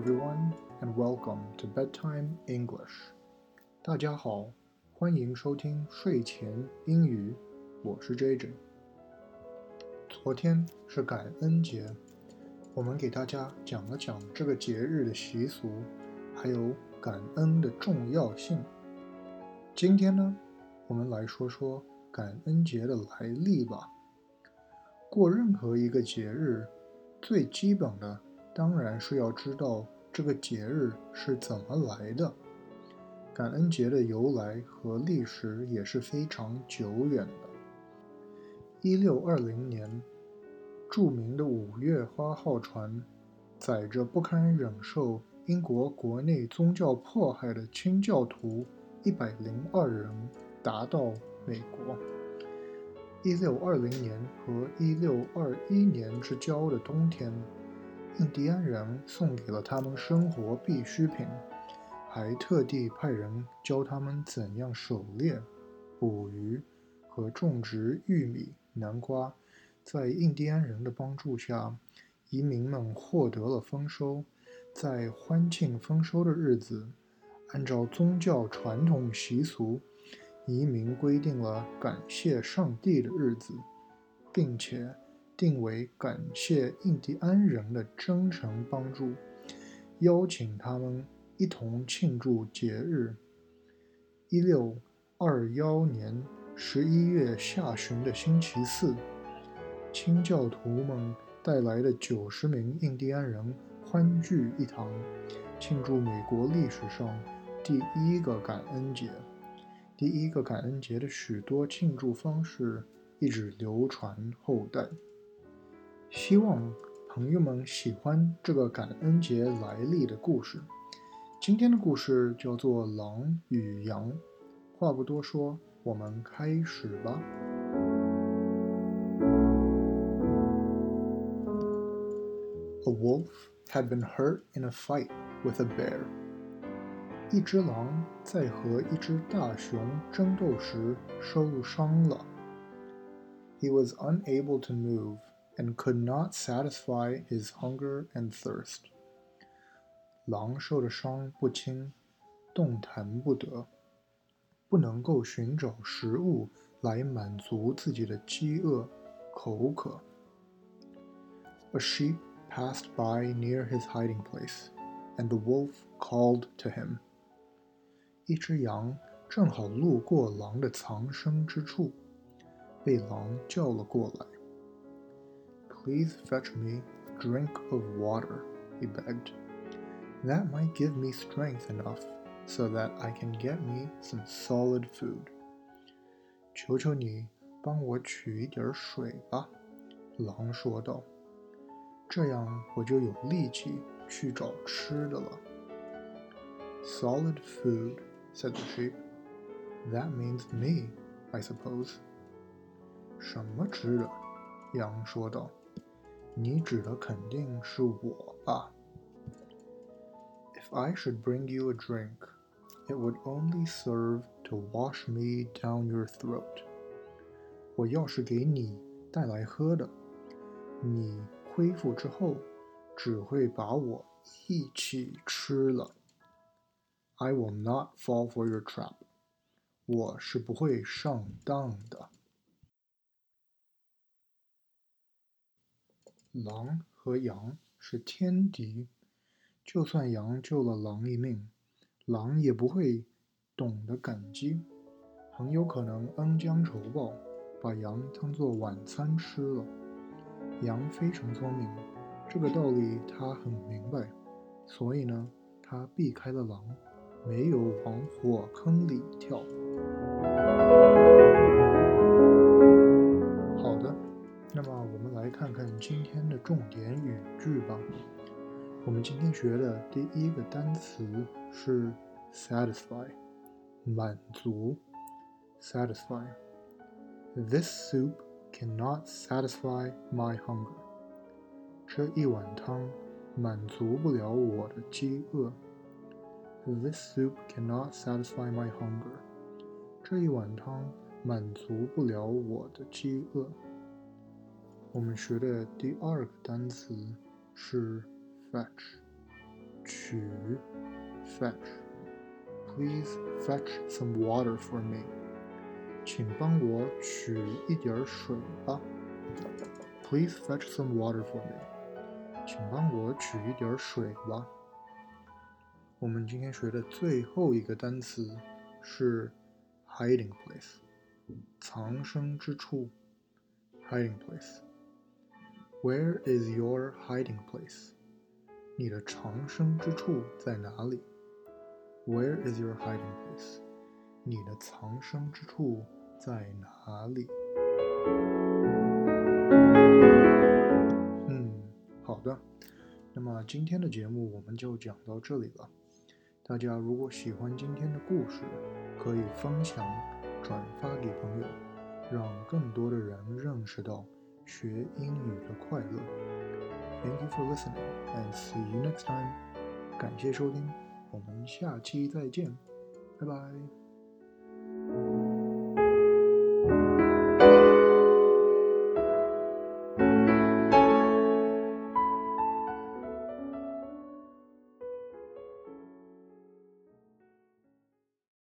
everyone, and welcome to Bedtime English. 大家好，欢迎收听睡前英语。我是 JJ。昨天是感恩节，我们给大家讲了讲这个节日的习俗，还有感恩的重要性。今天呢，我们来说说感恩节的来历吧。过任何一个节日，最基本的当然是要知道这个节日是怎么来的。感恩节的由来和历史也是非常久远的。一六二零年，著名的五月花号船载着不堪忍受英国国内宗教迫害的清教徒一百零二人，达到美国。一六二零年和一六二一年之交的冬天，印第安人送给了他们生活必需品，还特地派人教他们怎样狩猎、捕鱼和种植玉米、南瓜。在印第安人的帮助下，移民们获得了丰收。在欢庆丰收的日子，按照宗教传统习俗。移民规定了感谢上帝的日子，并且定为感谢印第安人的真诚帮助，邀请他们一同庆祝节日。一六二幺年十一月下旬的星期四，清教徒们带来的九十名印第安人欢聚一堂，庆祝美国历史上第一个感恩节。第一个感恩节的许多庆祝方式一直流传后代。希望朋友们喜欢这个感恩节来历的故事。今天的故事叫做《狼与羊》。话不多说，我们开始吧。A wolf had been hurt in a fight with a bear. 一只狼在和一只大熊争斗时受伤了。He was unable to move and could not satisfy his hunger and thirst. 狼受的伤不轻，动弹不得，不能够寻找食物来满足自己的饥饿、口渴。A sheep passed by near his hiding place, and the wolf called to him. 一只羊正好路过狼的藏身之处，被狼叫了过来。 Please fetch me a drink of water, he begged. That might give me strength enough so that I can get me some solid food. 求求你帮我取一点水吧，狼说道。这样我就有力气去找吃的了。Solid food said the sheep. That means me, I suppose. 什么吃的？羊说道。 你指的肯定是我吧？If I should bring you a drink, it would only serve to wash me down your throat. 我要是给你带来喝的，你恢复之后只会把我一起吃了。I will not fall for your trap。我是不会上当的。狼和羊是天敌，就算羊救了狼一命，狼也不会懂得感激，很有可能恩将仇报，把羊当做晚餐吃了。羊非常聪明，这个道理他很明白，所以呢，他避开了狼。没有往火坑里跳。看看今天的重点语句吧。我们今天学的第一个单词是 satisfy，满足。satisfy。This soup cannot satisfy my hunger。这一碗汤满足不了我的饥饿。This soup cannot satisfy my hunger. 这一碗汤满足不了我的饥饿。我们学的第二个单词是 fetch，取，fetch。Please fetch some water for me. 请帮我取一点水吧。Please fetch some water for me. 请帮我取一点水吧。我们今天学的最后一个单词是 hiding place，藏身之处。hiding place。Where is your hiding place？你的藏身之处在哪里？Where is your hiding place？你的藏身之处在哪里？嗯，好的。那么今天的节目我们就讲到这里了。大家如果喜欢今天的故事，可以分享、转发给朋友，让更多的人认识到学英语的快乐 thank you for listening and see you next time 感谢收听我们下期再见拜拜